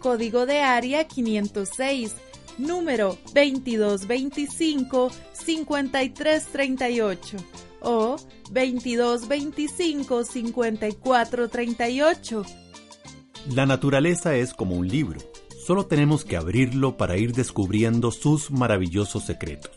código de área 506, número 2225-5338 o 2225-5438 la naturaleza es como un libro. Solo tenemos que abrirlo para ir descubriendo sus maravillosos secretos.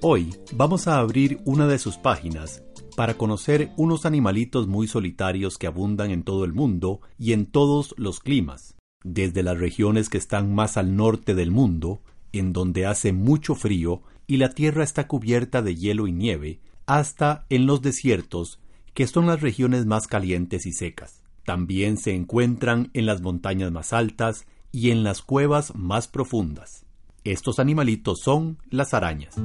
Hoy vamos a abrir una de sus páginas para conocer unos animalitos muy solitarios que abundan en todo el mundo y en todos los climas, desde las regiones que están más al norte del mundo, en donde hace mucho frío y la tierra está cubierta de hielo y nieve, hasta en los desiertos, que son las regiones más calientes y secas. También se encuentran en las montañas más altas y en las cuevas más profundas. Estos animalitos son las arañas.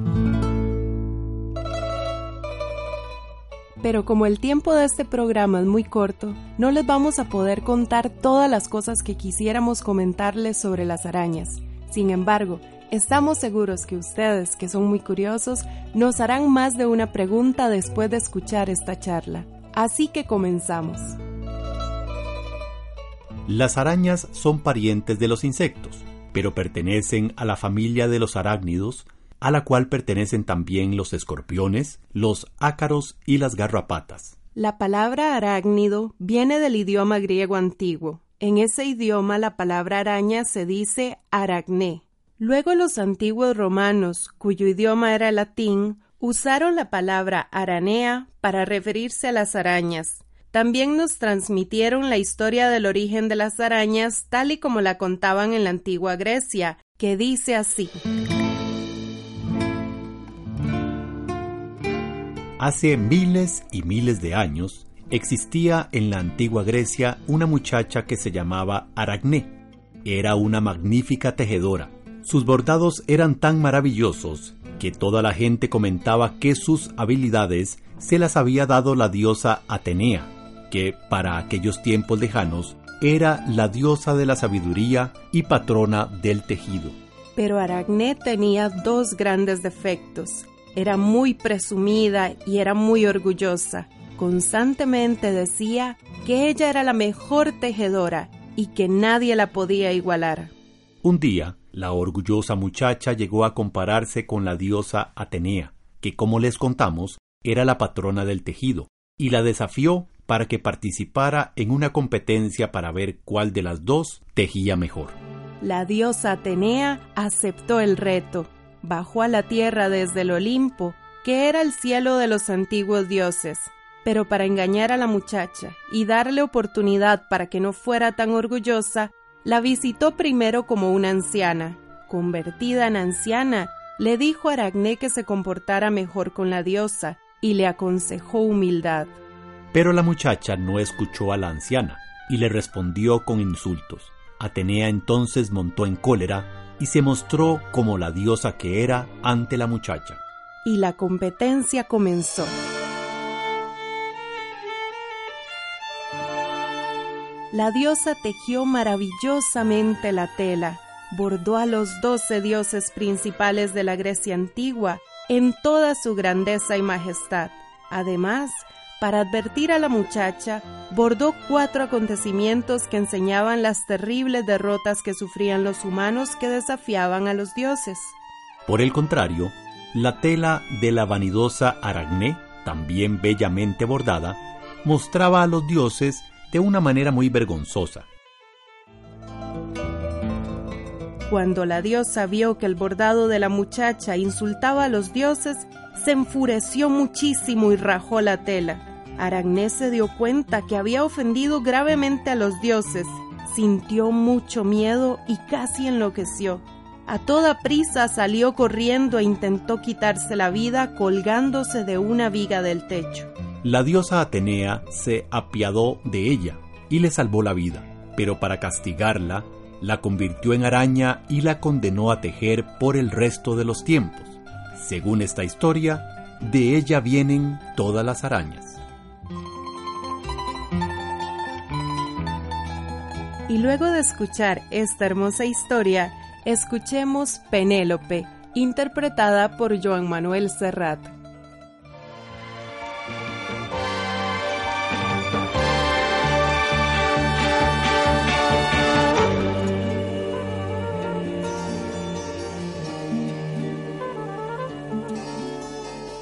Pero como el tiempo de este programa es muy corto, no les vamos a poder contar todas las cosas que quisiéramos comentarles sobre las arañas. Sin embargo, estamos seguros que ustedes, que son muy curiosos, nos harán más de una pregunta después de escuchar esta charla. Así que comenzamos. Las arañas son parientes de los insectos, pero pertenecen a la familia de los arácnidos, a la cual pertenecen también los escorpiones, los ácaros y las garrapatas. La palabra arácnido viene del idioma griego antiguo. En ese idioma la palabra araña se dice aracné. Luego los antiguos romanos, cuyo idioma era latín, usaron la palabra aranea para referirse a las arañas, también nos transmitieron la historia del origen de las arañas tal y como la contaban en la antigua Grecia, que dice así. Hace miles y miles de años existía en la antigua Grecia una muchacha que se llamaba Aracné. Era una magnífica tejedora. Sus bordados eran tan maravillosos que toda la gente comentaba que sus habilidades se las había dado la diosa Atenea, que para aquellos tiempos lejanos era la diosa de la sabiduría y patrona del tejido. Pero Aracné tenía dos grandes defectos. Era muy presumida y era muy orgullosa. Constantemente decía que ella era la mejor tejedora y que nadie la podía igualar. Un día, la orgullosa muchacha llegó a compararse con la diosa Atenea, que como les contamos, era la patrona del tejido, y la desafió para que participara en una competencia para ver cuál de las dos tejía mejor. La diosa Atenea aceptó el reto, bajó a la tierra desde el Olimpo, que era el cielo de los antiguos dioses. Pero para engañar a la muchacha y darle oportunidad para que no fuera tan orgullosa, la visitó primero como una anciana. Convertida en anciana, le dijo a Aracné que se comportara mejor con la diosa y le aconsejó humildad. Pero la muchacha no escuchó a la anciana y le respondió con insultos. Atenea entonces montó en cólera y se mostró como la diosa que era ante la muchacha. Y la competencia comenzó. La diosa tejió maravillosamente la tela, bordó a los doce dioses principales de la Grecia antigua en toda su grandeza y majestad. Además, para advertir a la muchacha, bordó cuatro acontecimientos que enseñaban las terribles derrotas que sufrían los humanos que desafiaban a los dioses. Por el contrario, la tela de la vanidosa Aragné, también bellamente bordada, mostraba a los dioses de una manera muy vergonzosa. Cuando la diosa vio que el bordado de la muchacha insultaba a los dioses, se enfureció muchísimo y rajó la tela. Aragné se dio cuenta que había ofendido gravemente a los dioses, sintió mucho miedo y casi enloqueció. A toda prisa salió corriendo e intentó quitarse la vida colgándose de una viga del techo. La diosa Atenea se apiadó de ella y le salvó la vida, pero para castigarla, la convirtió en araña y la condenó a tejer por el resto de los tiempos. Según esta historia, de ella vienen todas las arañas. Y luego de escuchar esta hermosa historia, escuchemos Penélope, interpretada por Joan Manuel Serrat.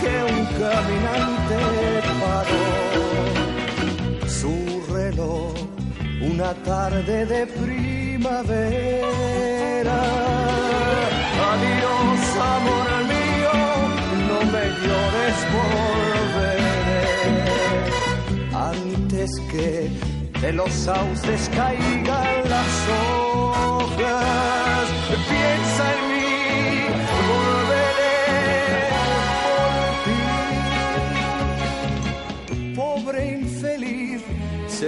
Que un caminante paró su reloj una tarde de primavera. Adiós, amor mío, no me llores, volveré antes que de los sauces caigan las hojas. Piensa en mí,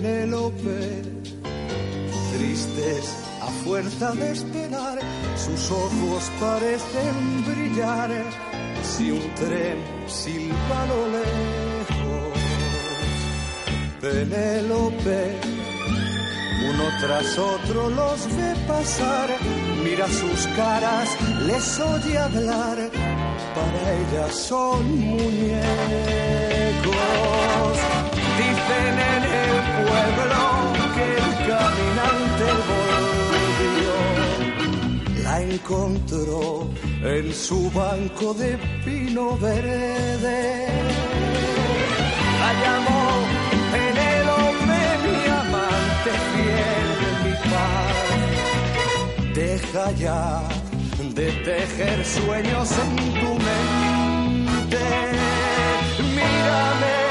Penélope, tristes a fuerza de esperar, sus ojos parecen brillar si un tren silba lo lejos. Penélope, uno tras otro los ve pasar, mira sus caras, les oye hablar, para ellas son muñecos. Pueblo que el caminante volvió. La encontró en su banco de pino verde. La llamó Penélope, mi amante fiel, mi paz. Deja ya de tejer sueños en tu mente. Mírame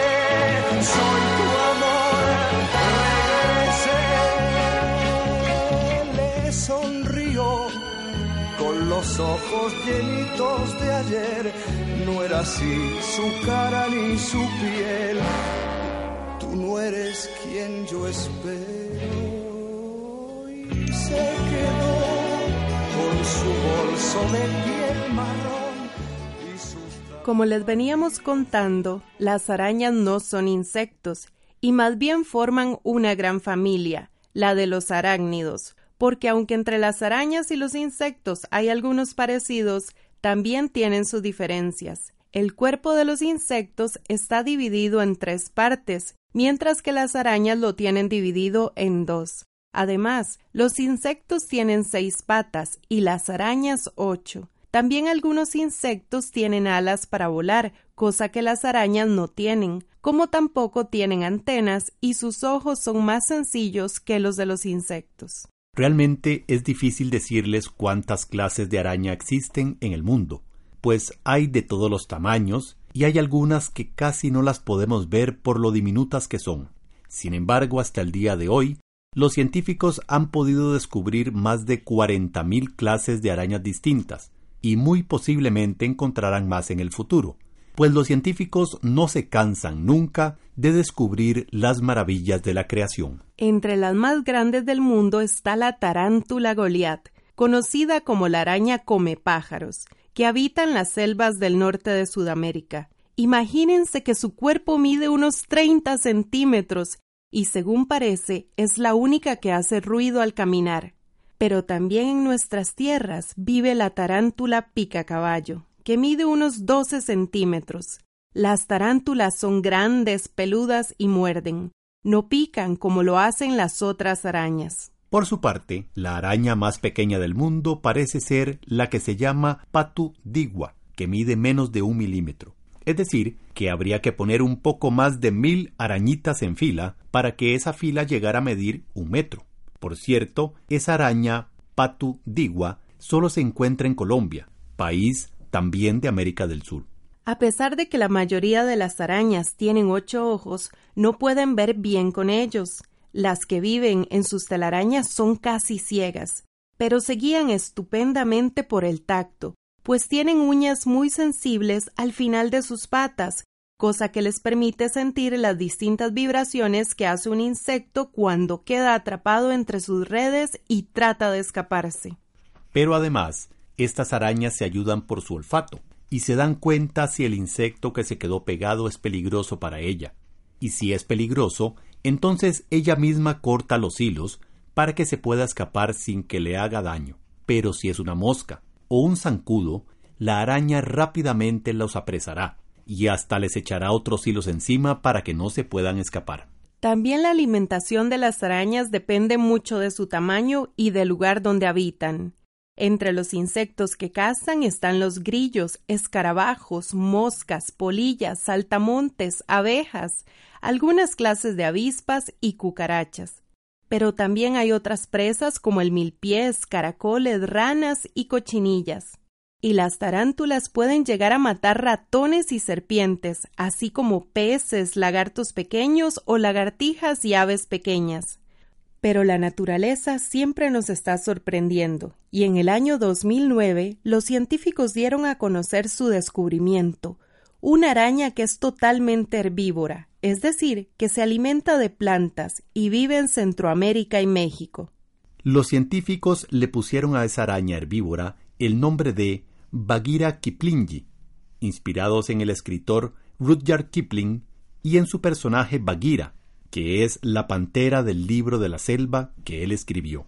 soy tu los ojos llenitos de ayer. No era así su cara ni su piel. Tú no eres quien yo espero. Y se quedó con su bolso de piel marrón. Como les veníamos contando, las arañas no son insectos y más bien forman una gran familia, la de los arácnidos, porque aunque entre las arañas y los insectos hay algunos parecidos, también tienen sus diferencias. El cuerpo de los insectos está dividido en tres partes, mientras que las arañas lo tienen dividido en dos. Además, los insectos tienen seis patas y las arañas ocho. También algunos insectos tienen alas para volar, cosa que las arañas no tienen, como tampoco tienen antenas y sus ojos son más sencillos que los de los insectos. Realmente es difícil decirles cuántas clases de araña existen en el mundo, pues hay de todos los tamaños y hay algunas que casi no las podemos ver por lo diminutas que son. Sin embargo, hasta el día de hoy, los científicos han podido descubrir más de 40.000 clases de arañas distintas, y muy posiblemente encontrarán más en el futuro, pues los científicos no se cansan nunca de descubrir las maravillas de la creación. Entre las más grandes del mundo está la tarántula Goliat, conocida como la araña come pájaros, que habita en las selvas del norte de Sudamérica. Imagínense que su cuerpo mide unos 30 centímetros y según parece es la única que hace ruido al caminar. Pero también en nuestras tierras vive la tarántula pica caballo, que mide unos 12 centímetros. Las tarántulas son grandes, peludas y muerden. No pican como lo hacen las otras arañas. Por su parte, la araña más pequeña del mundo parece ser la que se llama patu digua, que mide menos de un milímetro. Es decir, que habría que poner un poco más de mil arañitas en fila para que esa fila llegara a medir un metro. Por cierto, esa araña patu digua solo se encuentra en Colombia, país también de América del Sur. A pesar de que la mayoría de las arañas tienen ocho ojos, no pueden ver bien con ellos. Las que viven en sus telarañas son casi ciegas, pero se guían estupendamente por el tacto, pues tienen uñas muy sensibles al final de sus patas, cosa que les permite sentir las distintas vibraciones que hace un insecto cuando queda atrapado entre sus redes y trata de escaparse. Pero además, estas arañas se ayudan por su olfato y se dan cuenta si el insecto que se quedó pegado es peligroso para ella. Y si es peligroso, entonces ella misma corta los hilos para que se pueda escapar sin que le haga daño. Pero si es una mosca o un zancudo, la araña rápidamente los apresará y hasta les echará otros hilos encima para que no se puedan escapar. También la alimentación de las arañas depende mucho de su tamaño y del lugar donde habitan. Entre los insectos que cazan están los grillos, escarabajos, moscas, polillas, saltamontes, abejas, algunas clases de avispas y cucarachas. Pero también hay otras presas como el milpiés, caracoles, ranas y cochinillas. Y las tarántulas pueden llegar a matar ratones y serpientes, así como peces, lagartos pequeños o lagartijas y aves pequeñas. Pero la naturaleza siempre nos está sorprendiendo, y en el año 2009 los científicos dieron a conocer su descubrimiento, una araña que es totalmente herbívora, es decir, que se alimenta de plantas y vive en Centroamérica y México. Los científicos le pusieron a esa araña herbívora el nombre de Bagheera Kiplingi, inspirados en el escritor Rudyard Kipling y en su personaje Bagheera, que es la pantera del libro de la selva que él escribió.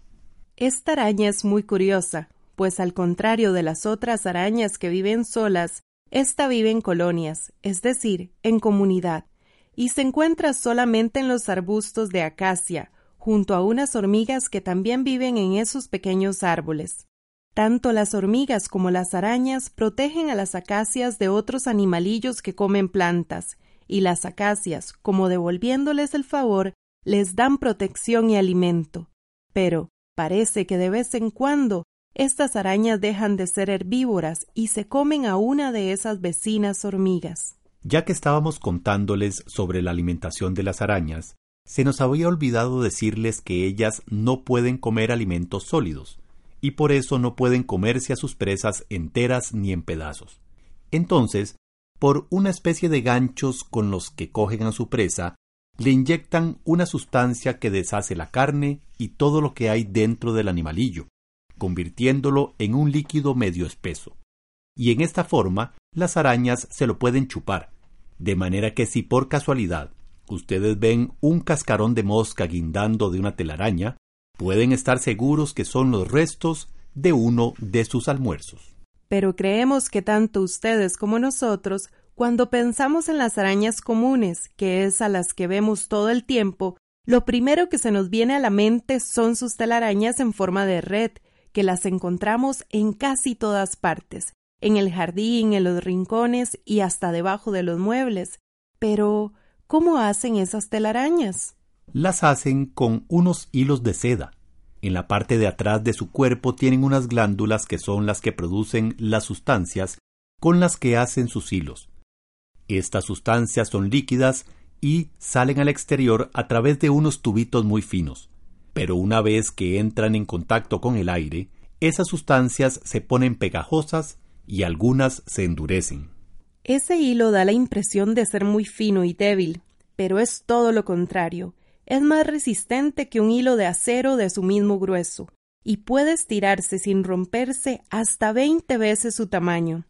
Esta araña es muy curiosa, pues al contrario de las otras arañas que viven solas, esta vive en colonias, es decir, en comunidad, y se encuentra solamente en los arbustos de acacia, junto a unas hormigas que también viven en esos pequeños árboles. Tanto las hormigas como las arañas protegen a las acacias de otros animalillos que comen plantas, y las acacias, como devolviéndoles el favor, les dan protección y alimento. Pero parece que de vez en cuando estas arañas dejan de ser herbívoras y se comen a una de esas vecinas hormigas. Ya que estábamos contándoles sobre la alimentación de las arañas, se nos había olvidado decirles que ellas no pueden comer alimentos sólidos, y por eso no pueden comerse a sus presas enteras ni en pedazos. Entonces, por una especie de ganchos con los que cogen a su presa, le inyectan una sustancia que deshace la carne y todo lo que hay dentro del animalillo, convirtiéndolo en un líquido medio espeso. Y en esta forma, las arañas se lo pueden chupar, de manera que si por casualidad ustedes ven un cascarón de mosca guindando de una telaraña, pueden estar seguros que son los restos de uno de sus almuerzos. Pero creemos que tanto ustedes como nosotros, cuando pensamos en las arañas comunes, que es a las que vemos todo el tiempo, lo primero que se nos viene a la mente son sus telarañas en forma de red, que las encontramos en casi todas partes, en el jardín, en los rincones y hasta debajo de los muebles. Pero, ¿cómo hacen esas telarañas? Las hacen con unos hilos de seda. En la parte de atrás de su cuerpo tienen unas glándulas que son las que producen las sustancias con las que hacen sus hilos. Estas sustancias son líquidas y salen al exterior a través de unos tubitos muy finos. Pero una vez que entran en contacto con el aire, esas sustancias se ponen pegajosas y algunas se endurecen. Ese hilo da la impresión de ser muy fino y débil, pero es todo lo contrario. Es más resistente que un hilo de acero de su mismo grueso, y puede estirarse sin romperse hasta veinte veces su tamaño.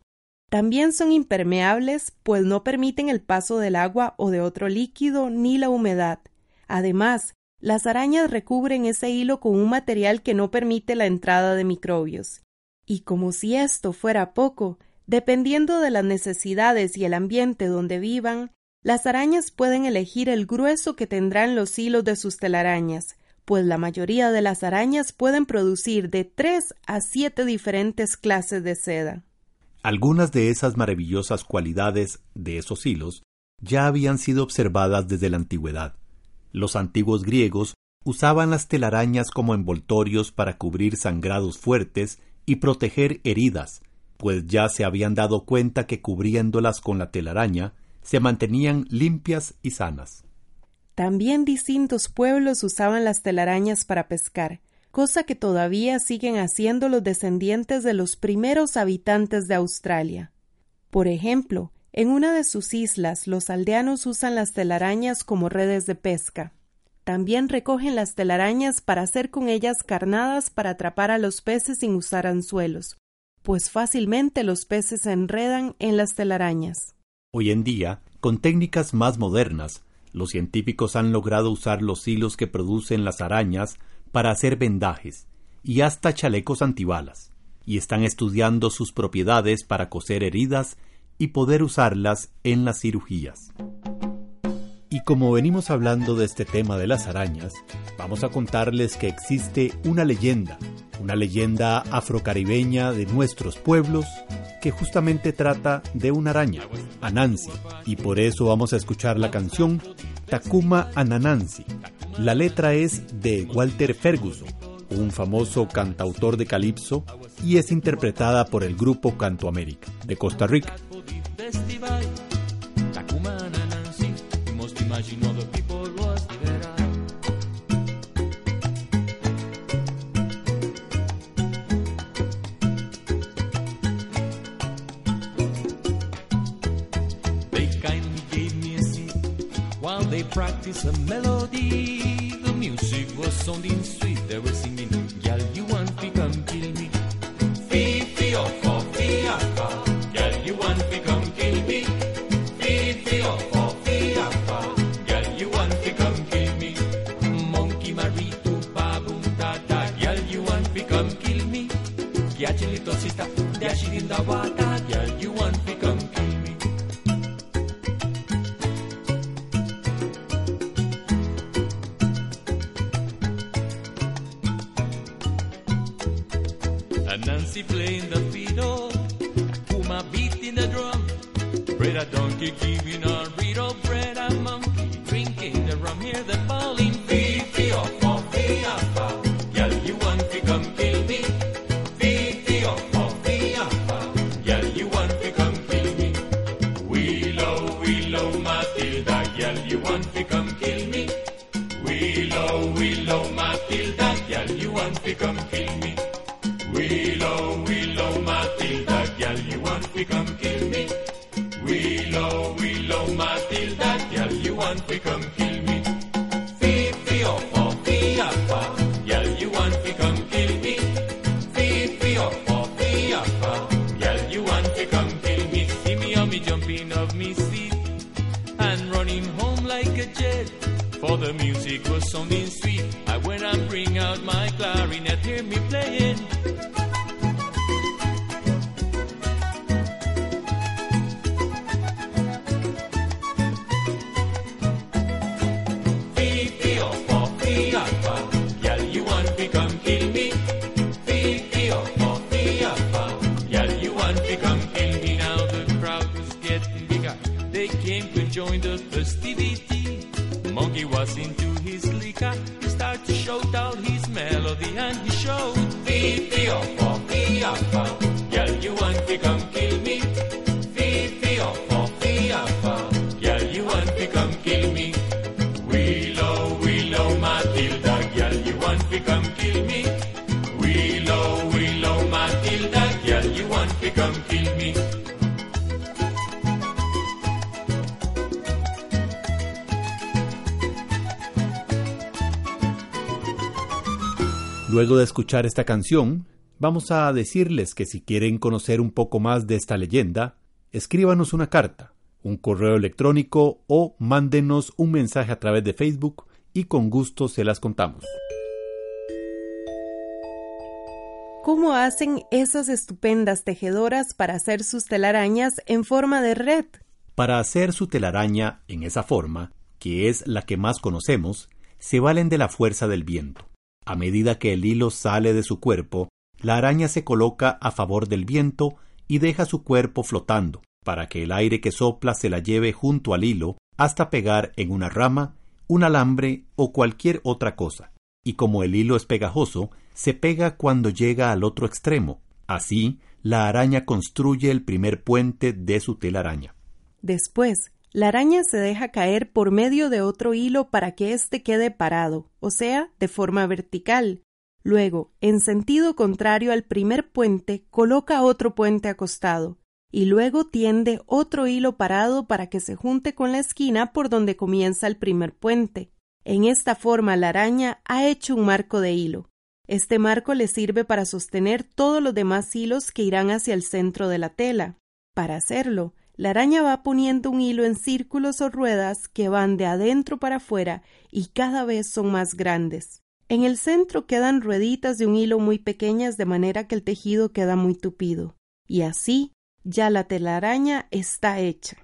También son impermeables, pues no permiten el paso del agua o de otro líquido ni la humedad. Además, las arañas recubren ese hilo con un material que no permite la entrada de microbios. Y como si esto fuera poco, dependiendo de las necesidades y el ambiente donde vivan, las arañas pueden elegir el grueso que tendrán los hilos de sus telarañas, pues la mayoría de las arañas pueden producir de tres a siete diferentes clases de seda. Algunas de esas maravillosas cualidades de esos hilos ya habían sido observadas desde la antigüedad. Los antiguos griegos usaban las telarañas como envoltorios para cubrir sangrados fuertes y proteger heridas, pues ya se habían dado cuenta que cubriéndolas con la telaraña se mantenían limpias y sanas. También distintos pueblos usaban las telarañas para pescar, cosa que todavía siguen haciendo los descendientes de los primeros habitantes de Australia. Por ejemplo, en una de sus islas los aldeanos usan las telarañas como redes de pesca. También recogen las telarañas para hacer con ellas carnadas para atrapar a los peces sin usar anzuelos, pues fácilmente los peces se enredan en las telarañas. Hoy en día, con técnicas más modernas, los científicos han logrado usar los hilos que producen las arañas para hacer vendajes y hasta chalecos antibalas, y están estudiando sus propiedades para coser heridas y poder usarlas en las cirugías. Y como venimos hablando de este tema de las arañas, vamos a contarles que existe una leyenda, una leyenda afrocaribeña de nuestros pueblos que justamente trata de una araña, Anansi, y por eso vamos a escuchar la canción Takuma Ananansi. La letra es de Walter Ferguson, un famoso cantautor de calipso, y es interpretada por el grupo Canto América de Costa Rica. They kind of gave me a seat While they practice a melody. The music was sounding sweet. They were singing, Luego de escuchar esta canción, vamos a decirles que si quieren conocer un poco más de esta leyenda, escríbanos una carta, un correo electrónico o mándenos un mensaje a través de Facebook y con gusto se las contamos. ¿Cómo hacen esas estupendas tejedoras para hacer sus telarañas en forma de red? Para hacer su telaraña en esa forma, que es la que más conocemos, se valen de la fuerza del viento. A medida que el hilo sale de su cuerpo, la araña se coloca a favor del viento y deja su cuerpo flotando, para que el aire que sopla se la lleve junto al hilo hasta pegar en una rama, un alambre o cualquier otra cosa. Y como el hilo es pegajoso, se pega cuando llega al otro extremo. Así, la araña construye el primer puente de su telaraña. Después, la araña se deja caer por medio de otro hilo para que éste quede parado, o sea, de forma vertical. Luego, en sentido contrario al primer puente, coloca otro puente acostado, y luego tiende otro hilo parado para que se junte con la esquina por donde comienza el primer puente. En esta forma la araña ha hecho un marco de hilo. Este marco le sirve para sostener todos los demás hilos que irán hacia el centro de la tela. Para hacerlo, la araña va poniendo un hilo en círculos o ruedas que van de adentro para afuera y cada vez son más grandes. En el centro quedan rueditas de un hilo muy pequeñas de manera que el tejido queda muy tupido. Y así ya la telaraña está hecha.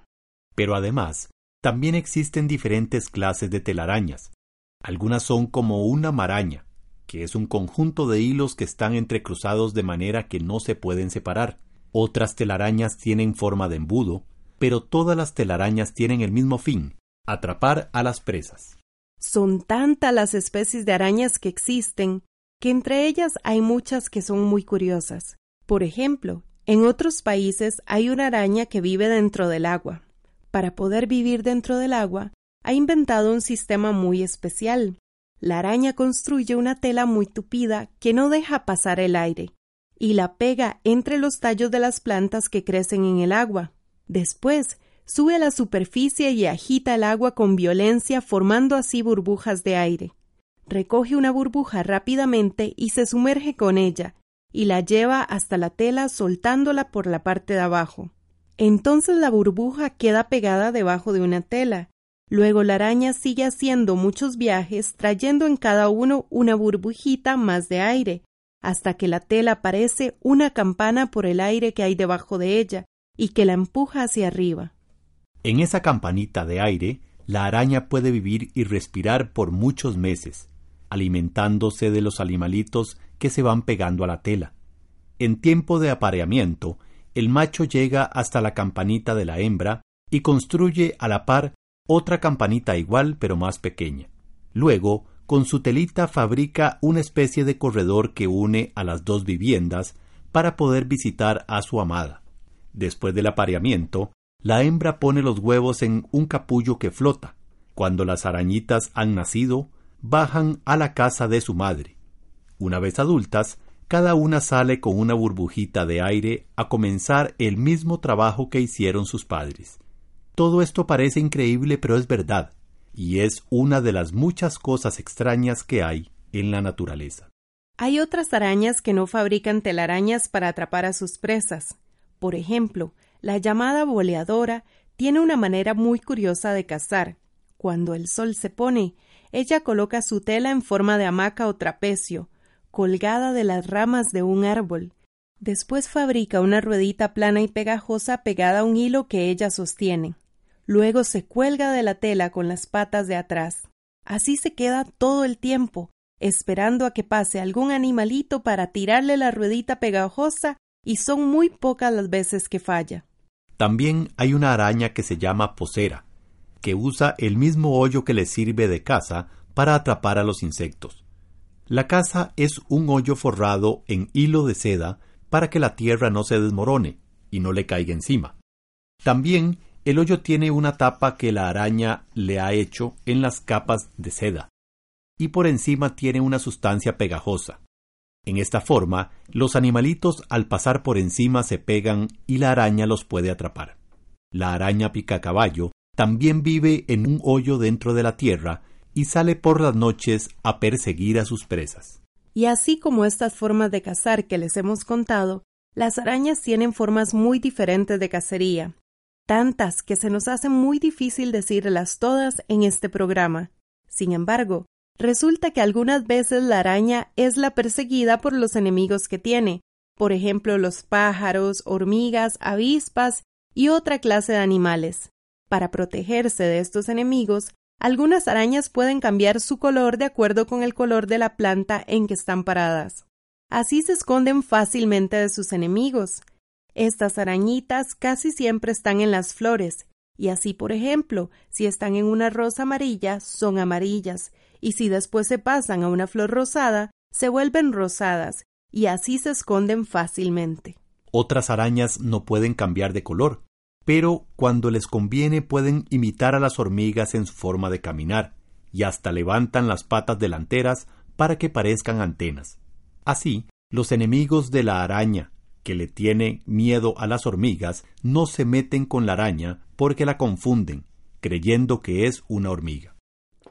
Pero además, también existen diferentes clases de telarañas. Algunas son como una maraña, que es un conjunto de hilos que están entrecruzados de manera que no se pueden separar. Otras telarañas tienen forma de embudo, pero todas las telarañas tienen el mismo fin, atrapar a las presas. Son tantas las especies de arañas que existen que entre ellas hay muchas que son muy curiosas. Por ejemplo, en otros países hay una araña que vive dentro del agua. Para poder vivir dentro del agua, ha inventado un sistema muy especial. La araña construye una tela muy tupida que no deja pasar el aire y la pega entre los tallos de las plantas que crecen en el agua. Después, sube a la superficie y agita el agua con violencia formando así burbujas de aire. Recoge una burbuja rápidamente y se sumerge con ella, y la lleva hasta la tela soltándola por la parte de abajo. Entonces la burbuja queda pegada debajo de una tela. Luego la araña sigue haciendo muchos viajes, trayendo en cada uno una burbujita más de aire, hasta que la tela parece una campana por el aire que hay debajo de ella y que la empuja hacia arriba. En esa campanita de aire, la araña puede vivir y respirar por muchos meses, alimentándose de los animalitos que se van pegando a la tela. En tiempo de apareamiento, el macho llega hasta la campanita de la hembra y construye a la par otra campanita igual pero más pequeña. Luego, con su telita fabrica una especie de corredor que une a las dos viviendas para poder visitar a su amada. Después del apareamiento, la hembra pone los huevos en un capullo que flota. Cuando las arañitas han nacido, bajan a la casa de su madre. Una vez adultas, cada una sale con una burbujita de aire a comenzar el mismo trabajo que hicieron sus padres. Todo esto parece increíble, pero es verdad, y es una de las muchas cosas extrañas que hay en la naturaleza. Hay otras arañas que no fabrican telarañas para atrapar a sus presas. Por ejemplo, La llamada boleadora tiene una manera muy curiosa de cazar. Cuando el sol se pone, ella coloca su tela en forma de hamaca o trapecio, colgada de las ramas de un árbol. Después fabrica una ruedita plana y pegajosa pegada a un hilo que ella sostiene. Luego se cuelga de la tela con las patas de atrás. Así se queda todo el tiempo, esperando a que pase algún animalito para tirarle la ruedita pegajosa, y son muy pocas las veces que falla. También hay una araña que se llama posera, que usa el mismo hoyo que le sirve de casa para atrapar a los insectos. La casa es un hoyo forrado en hilo de seda para que la tierra no se desmorone y no le caiga encima. También el hoyo tiene una tapa que la araña le ha hecho en las capas de seda, y por encima tiene una sustancia pegajosa. En esta forma, los animalitos al pasar por encima se pegan y la araña los puede atrapar. La araña picacaballo también vive en un hoyo dentro de la tierra y sale por las noches a perseguir a sus presas. Y así como estas formas de cazar que les hemos contado, las arañas tienen formas muy diferentes de cacería, tantas que se nos hace muy difícil decirlas todas en este programa. Sin embargo, resulta que algunas veces la araña es la perseguida por los enemigos que tiene, por ejemplo los pájaros, hormigas, avispas y otra clase de animales. Para protegerse de estos enemigos, algunas arañas pueden cambiar su color de acuerdo con el color de la planta en que están paradas. Así se esconden fácilmente de sus enemigos. Estas arañitas casi siempre están en las flores, y así, por ejemplo, si están en una rosa amarilla, son amarillas, y si después se pasan a una flor rosada, se vuelven rosadas, y así se esconden fácilmente. Otras arañas no pueden cambiar de color, pero cuando les conviene pueden imitar a las hormigas en su forma de caminar, y hasta levantan las patas delanteras para que parezcan antenas. Así, los enemigos de la araña, que le tiene miedo a las hormigas, no se meten con la araña porque la confunden, creyendo que es una hormiga.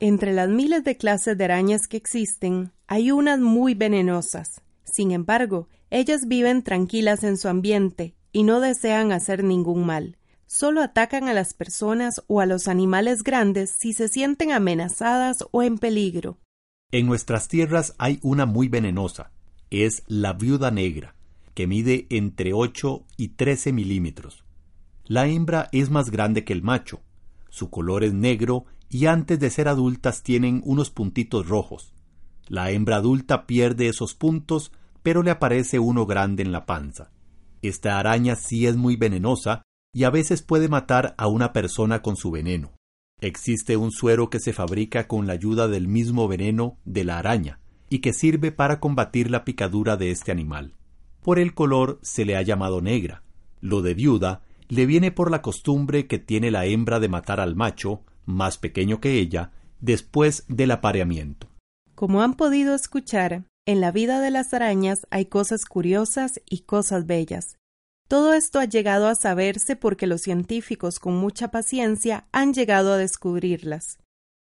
Entre las miles de clases de arañas que existen, hay unas muy venenosas. Sin embargo, ellas viven tranquilas en su ambiente y no desean hacer ningún mal solo atacan a las personas o a los animales grandes si se sienten amenazadas o en peligro. En nuestras tierras hay una muy venenosa, es la viuda negra, que mide entre 8 y 13 milímetros. La hembra es más grande que el macho, su color es negro y antes de ser adultas tienen unos puntitos rojos. La hembra adulta pierde esos puntos, pero le aparece uno grande en la panza. Esta araña sí es muy venenosa y a veces puede matar a una persona con su veneno. Existe un suero que se fabrica con la ayuda del mismo veneno de la araña y que sirve para combatir la picadura de este animal. Por el color se le ha llamado negra. Lo de viuda le viene por la costumbre que tiene la hembra de matar al macho, más pequeño que ella, después del apareamiento. Como han podido escuchar, en la vida de las arañas hay cosas curiosas y cosas bellas. Todo esto ha llegado a saberse porque los científicos con mucha paciencia han llegado a descubrirlas.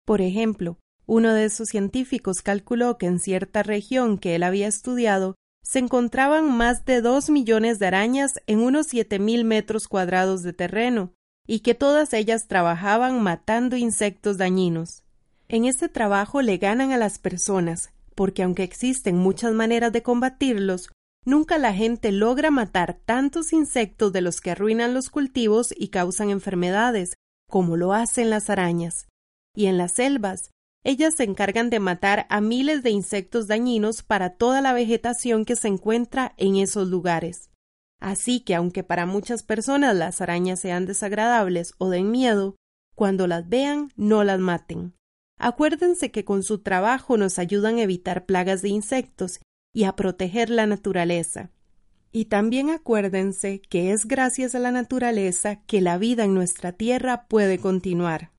Por ejemplo, uno de esos científicos calculó que en cierta región que él había estudiado se encontraban más de dos millones de arañas en unos siete mil metros cuadrados de terreno, y que todas ellas trabajaban matando insectos dañinos. En este trabajo le ganan a las personas, porque aunque existen muchas maneras de combatirlos, Nunca la gente logra matar tantos insectos de los que arruinan los cultivos y causan enfermedades, como lo hacen las arañas. Y en las selvas, ellas se encargan de matar a miles de insectos dañinos para toda la vegetación que se encuentra en esos lugares. Así que aunque para muchas personas las arañas sean desagradables o den miedo, cuando las vean no las maten. Acuérdense que con su trabajo nos ayudan a evitar plagas de insectos y a proteger la naturaleza. Y también acuérdense que es gracias a la naturaleza que la vida en nuestra tierra puede continuar.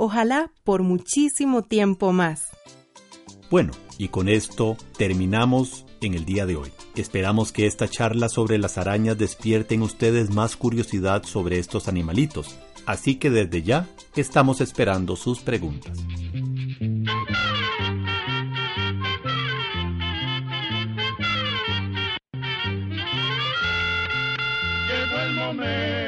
Ojalá por muchísimo tiempo más. Bueno, y con esto terminamos en el día de hoy. Esperamos que esta charla sobre las arañas despierte en ustedes más curiosidad sobre estos animalitos, así que desde ya estamos esperando sus preguntas. momento